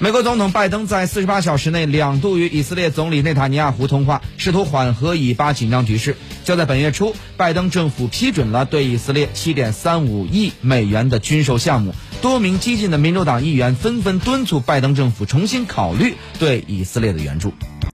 美国总统拜登在四十八小时内两度与以色列总理内塔尼亚胡通话试图缓和以巴紧张局势。就在本月初拜登政府批准了对以色列七点三五亿美元的军售项目。多名激进的民主党议员纷纷敦促拜登政府重新考虑对以色列的援助。